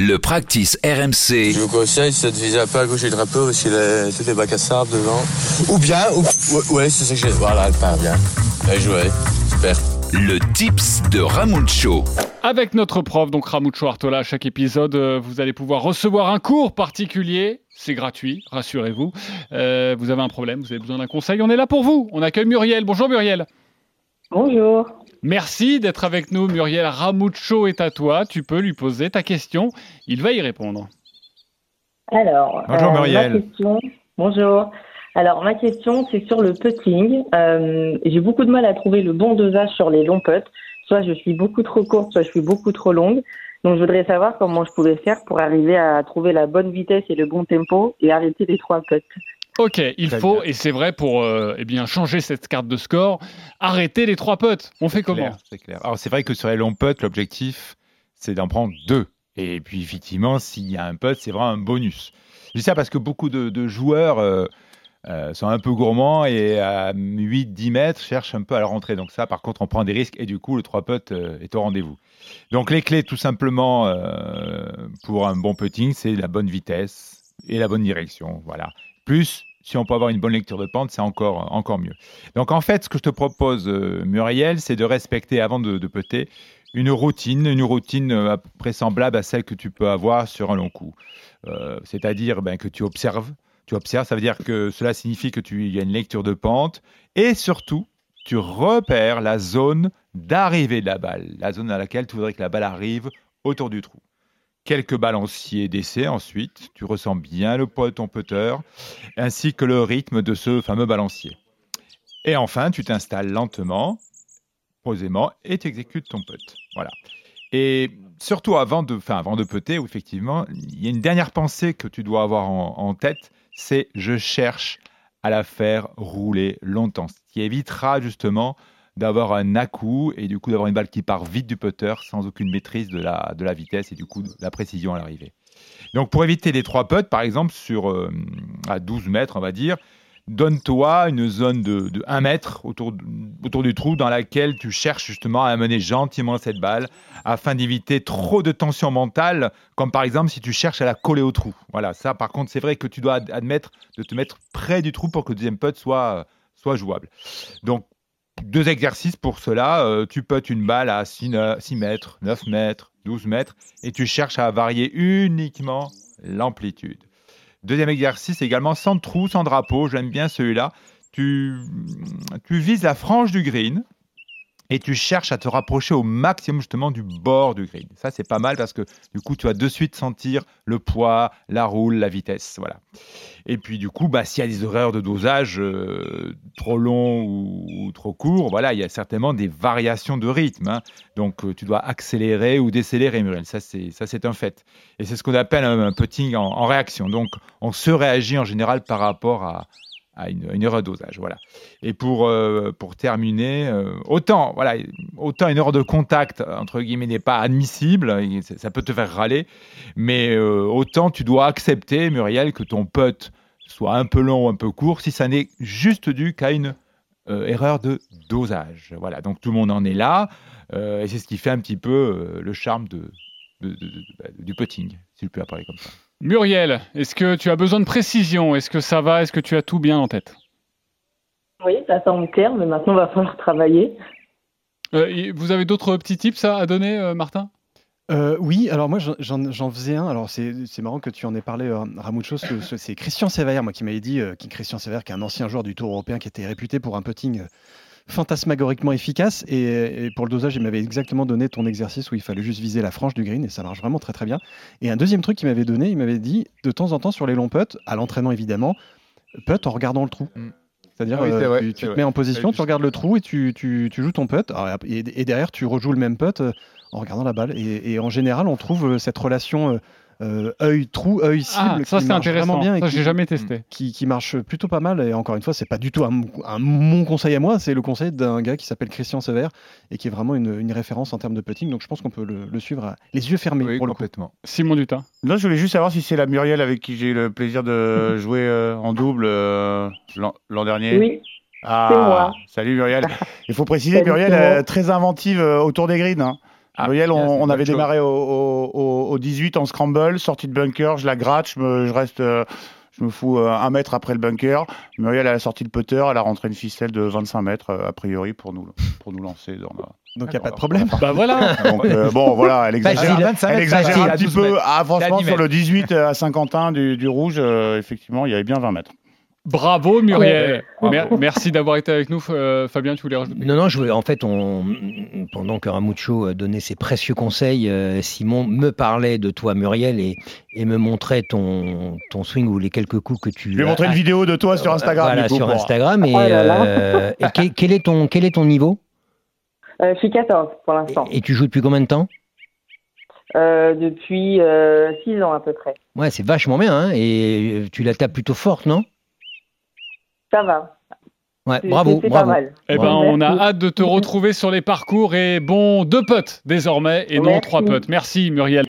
Le practice RMC. Je vous conseille, viser un peu à gauche du drapeau parce qu'il a toutes les bacs à sable devant. Ou bien, ou, ouais, c'est ça que j'ai. Voilà, elle part bien. Bien joué. Super. Le tips de Ramucho. Avec notre prof, donc Ramucho Artola, à chaque épisode, euh, vous allez pouvoir recevoir un cours particulier. C'est gratuit, rassurez-vous. Euh, vous avez un problème, vous avez besoin d'un conseil, on est là pour vous. On accueille Muriel. Bonjour Muriel. Bonjour. Merci d'être avec nous, Muriel. Ramucho est à toi. Tu peux lui poser ta question. Il va y répondre. Alors, Bonjour, euh, Muriel. ma question- bonjour. Alors, ma question, c'est sur le putting. Euh, J'ai beaucoup de mal à trouver le bon dosage sur les longs putts. Soit je suis beaucoup trop courte, soit je suis beaucoup trop longue. Donc, je voudrais savoir comment je pouvais faire pour arriver à trouver la bonne vitesse et le bon tempo et arrêter les trois putts. Ok, il Très faut, bien. et c'est vrai pour euh, eh bien, changer cette carte de score, arrêter les trois potes. On fait comment C'est clair. Alors c'est vrai que sur les longs putts, l'objectif, c'est d'en prendre deux. Et puis effectivement, s'il y a un putt, c'est vraiment un bonus. Je dis ça parce que beaucoup de, de joueurs euh, euh, sont un peu gourmands et à 8-10 mètres cherchent un peu à la rentrée. Donc ça, par contre, on prend des risques et du coup, le 3 putt euh, est au rendez-vous. Donc les clés, tout simplement, pour un bon putting, c'est la bonne vitesse et la bonne direction. Voilà. Plus, si on peut avoir une bonne lecture de pente, c'est encore, encore mieux. Donc en fait, ce que je te propose, euh, Muriel, c'est de respecter avant de, de une routine, une routine euh, à peu près semblable à celle que tu peux avoir sur un long coup. Euh, C'est-à-dire ben, que tu observes. Tu observes, ça veut dire que cela signifie que tu y a une lecture de pente et surtout, tu repères la zone d'arrivée de la balle, la zone à laquelle tu voudrais que la balle arrive autour du trou. Quelques balanciers d'essai ensuite, tu ressens bien le poids de ton putter ainsi que le rythme de ce fameux balancier. Et enfin, tu t'installes lentement, posément, et tu exécutes ton putt. Voilà. Et surtout avant de, enfin, avant de putter, effectivement, il y a une dernière pensée que tu dois avoir en, en tête, c'est je cherche à la faire rouler longtemps, ce qui évitera justement d'avoir un à-coup et du coup d'avoir une balle qui part vite du putter sans aucune maîtrise de la, de la vitesse et du coup de la précision à l'arrivée. Donc pour éviter les trois putts, par exemple, sur euh, à 12 mètres, on va dire, donne-toi une zone de, de 1 mètre autour, autour du trou dans laquelle tu cherches justement à amener gentiment cette balle afin d'éviter trop de tension mentale, comme par exemple si tu cherches à la coller au trou. Voilà, ça par contre, c'est vrai que tu dois ad- admettre de te mettre près du trou pour que le deuxième putt soit, soit jouable. Donc, deux exercices pour cela. Euh, tu puttes une balle à 6, mètres, 9 mètres, 12 mètres et tu cherches à varier uniquement l'amplitude. Deuxième exercice également sans trou, sans drapeau. J'aime bien celui-là. Tu, tu vises la frange du green et tu cherches à te rapprocher au maximum justement du bord du green. Ça, c'est pas mal parce que du coup, tu vas de suite sentir le poids, la roule, la vitesse. Voilà. Et puis du coup, bah, s'il y a des erreurs de dosage euh, trop longs ou, trop courts, voilà, il y a certainement des variations de rythme. hein. Donc euh, tu dois accélérer ou décélérer, Muriel. Ça, c'est un fait. Et c'est ce qu'on appelle un, putting en réaction. Donc on se réagit en général par rapport à, à une, une erreur de dosage. Voilà. Et pour, euh, pour terminer, euh, autant, voilà, autant une erreur de contact, entre guillemets, n'est pas admissible, ça peut te faire râler, mais euh, autant tu dois accepter, Muriel, que ton putt soit un peu long ou un peu court, si ça n'est juste dû qu'à une erreur de dosage. Voilà, donc tout le monde en est là, et c'est ce qui fait un petit peu le charme de, bah, du putting, si je peux parler comme ça. Muriel, est-ce que tu as besoin de précision? Est-ce que ça va? Est-ce que tu as tout bien en tête? Oui, ça semble clair, mais maintenant, il va falloir travailler. Euh, et vous avez d'autres petits tips à, donner, euh, Martin? Euh, oui, alors moi j'en- faisais un. Alors c'est marrant que tu en aies parlé, euh, Ramucho. C'est Christian Sévère, moi, qui m'avait dit, euh, qui Christian Sévère, qui est un ancien joueur du Tour européen, qui était réputé pour un putting euh, fantasmagoriquement efficace. Et, et pour le dosage, il m'avait exactement donné ton exercice où il fallait juste viser la frange du green et ça marche vraiment très très bien. Et un deuxième truc qu'il m'avait donné, il m'avait dit de temps en temps sur les longs putts, à l'entraînement évidemment, putt en regardant le trou. Mm. C'est-à-dire, Ah oui, euh, tu, te mets en position, tu regardes le trou et tu, tu- tu joues ton putt. Alors, et, et derrière, tu rejoues le même putt euh, en regardant la balle. Et, et en général, on trouve euh, cette relation euh, euh, œil-trou, œil-cible. Ah, ça qui c'est marche intéressant. Vraiment bien et ça, j'ai jamais testé. qui, qui marche plutôt pas mal. Et encore une fois, c'est pas du tout un, un- mon conseil à moi, c'est le conseil d'un gars qui s'appelle Christian Sévère et qui est vraiment une, une référence en termes de putting. Donc je pense qu'on peut le, le suivre à- les yeux fermés Oui, pour le coup. complètement. Simon Dutin. Là, je voulais juste savoir si c'est la Muriel avec qui j'ai eu le plaisir de jouer euh, en double euh, l'an dernier. Oui, Ah, c'est moi. Salut Muriel. Il faut préciser, Salut, Muriel, euh, très inventive euh, autour des greens. hein. Muriel, on, avait démarré au, au- au- au 18 en scramble, sortie de bunker, je la gratte, je, me, je reste, euh, je me fous euh, un mètre après le bunker. Muriel, elle a sorti le putter, elle a rentré une ficelle de 25 mètres, euh, a priori, pour nous, pour nous lancer dans la. Donc il n'y a pas de problème. Bah voilà. Donc, euh, bon, voilà, elle exagère, Facile, 25 elle mètres, exagère facile, un petit 12 peu. Ah, franchement, à 10 sur le mètres. 18 à Saint-Quentin du, du Rouge, euh, effectivement, il y avait bien 20 mètres. Bravo Muriel. Ouais. Merci d'avoir été avec nous. Euh, Fabien, tu voulais rajouter Non, non, je voulais, en fait, on, pendant que Ramucho donnait ses précieux conseils, euh, Simon me parlait de toi, Muriel, et, et me montrait ton, ton swing ou les quelques coups que tu Je vais as- montrer une vidéo de toi sur Instagram. Voilà, sur Instagram. Et, Oh là là. euh, et quel, quel est ton, quel est ton niveau? Euh, je suis 14 pour l'instant, et, et tu joues depuis combien de temps? Euh, depuis 6 ans à peu près. Ouais, c'est vachement bien, hein, et tu la tapes plutôt forte, non? Ça va. Ouais, bravo, c'est pas bravo. mal. Eh ben, Bravo. on a hâte de te retrouver sur les parcours et bon, deux potes désormais et non Merci. trois potes. Merci Muriel.